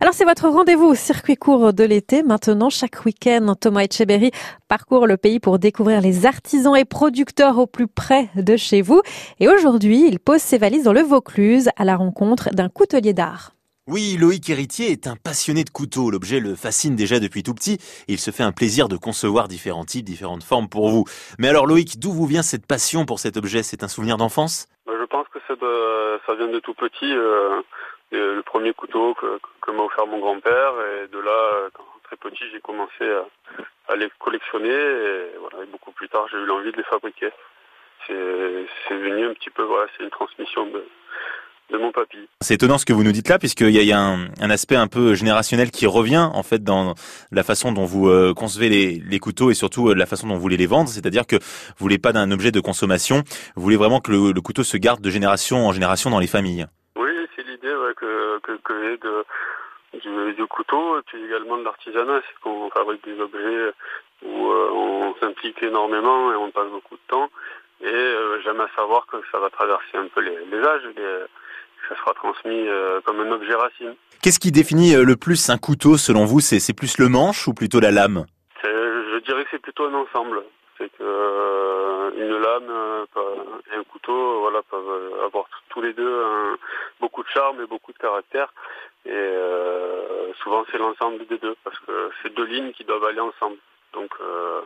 Alors c'est votre rendez-vous au circuit court de l'été. Maintenant, chaque week-end, Thomas Etcheberry parcourt le pays pour découvrir les artisans et producteurs au plus près de chez vous. Et aujourd'hui, il pose ses valises dans le Vaucluse à la rencontre d'un coutelier d'art. Oui, Loïc Héritier est un passionné de couteaux. L'objet le fascine déjà depuis tout petit et il se fait un plaisir de concevoir différents types, différentes formes pour vous. Mais alors Loïc, d'où vous vient cette passion pour cet objet? C'est un souvenir d'enfance? Bah, Je pense que ça vient de tout petit. Euh, le premier couteau que, que m'a offert mon grand-père. Et de là, quand très petit, j'ai commencé à, les collectionner. Et, voilà, beaucoup plus tard, j'ai eu l'envie de les fabriquer. C'est venu un petit peu, voilà, c'est une transmission de, de mon papy. C'est étonnant ce que vous nous dites là, puisqu'il y a, y a un, un, aspect un peu générationnel qui revient en fait dans la façon dont vous euh, concevez les, les, couteaux et surtout euh, la façon dont vous voulez les vendre. C'est-à-dire que vous voulez pas d'un objet de consommation, vous voulez vraiment que le, le couteau se garde de génération en génération dans les familles que, j'ai de, du, du, couteau et puis également de l'artisanat, c'est qu'on fabrique des objets où euh, on s'implique énormément et on passe beaucoup de temps. Et euh, j'aime à savoir que ça va traverser un peu les, les âges, les, ça sera transmis euh, comme un objet racine. Qu'est-ce qui définit le plus un couteau selon vous? C'est plus le manche ou plutôt la lame? Je dirais que c'est plutôt un ensemble. C'est que une lame et un couteau, voilà, peuvent avoir tous les deux un, beaucoup de charme et beaucoup de caractère. Et euh, souvent c'est l'ensemble des deux parce que c'est deux lignes qui doivent aller ensemble. Donc euh,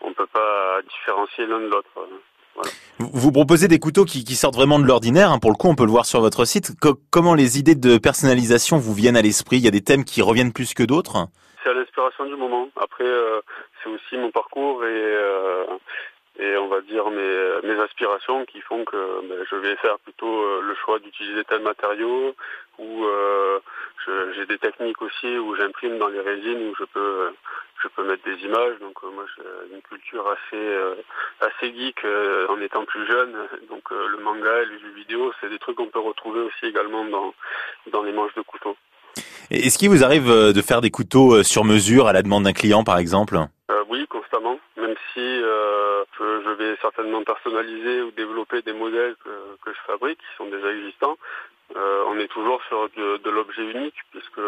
on ne peut pas différencier l'un de l'autre. Voilà. Vous proposez des couteaux qui, qui sortent vraiment de l'ordinaire. Hein. Pour le coup, on peut le voir sur votre site. comment les idées de personnalisation vous viennent à l'esprit? Il y a des thèmes qui reviennent plus que d'autres? C'est à l'inspiration du moment. Après, euh, c'est aussi mon parcours et, euh, on va dire mes, mes aspirations qui font que ben, je vais faire plutôt euh, le choix d'utiliser tel matériau ou euh, j'ai des techniques aussi où j'imprime dans les résines où je peux je peux mettre des images. Donc euh, moi j'ai une culture assez euh, assez geek euh, en étant plus jeune. Donc le manga et les jeux vidéo c'est des trucs qu'on peut retrouver aussi également dans dans les manches de couteaux. Est-ce qu'il vous arrive de faire des couteaux sur mesure à la demande d'un client par exemple? Oui constamment même si je vais certainement personnaliser ou développer des modèles que, que je fabrique, qui sont déjà existants. Euh, on est toujours sur de, de l'objet unique, puisque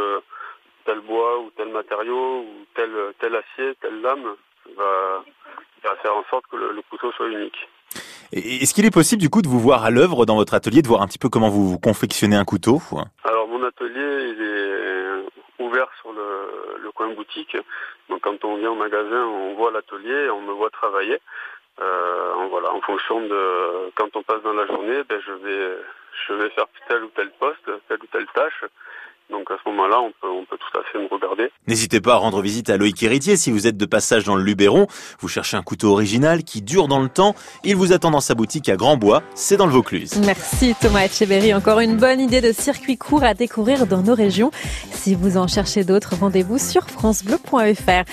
tel bois ou tel matériau ou tel, tel acier, telle lame va, va faire en sorte que le, le couteau soit unique. Est-ce qu'il est possible du coup de vous voir à l'œuvre dans votre atelier, de voir un petit peu comment vous, vous confectionnez un couteau Alors mon atelier il est ouvert sur le, Donc quand on vient au magasin, on voit l'atelier, on me voit travailler. Euh, voilà, en fonction de quand on passe dans la journée, ben, je vais je vais faire tel ou tel poste, telle ou telle tâche. Donc à ce moment-là, on peut, on peut tout à fait me regarder. N'hésitez pas à rendre visite à Loïc Héritier si vous êtes de passage dans le Luberon. Vous cherchez un couteau original qui dure dans le temps. Il vous attend dans sa boutique à Grandbois, c'est dans le Vaucluse. Merci Thomas Etcheberry. Encore une bonne idée de circuit court à découvrir dans nos régions. Si vous en cherchez d'autres, rendez-vous sur francebleu.fr.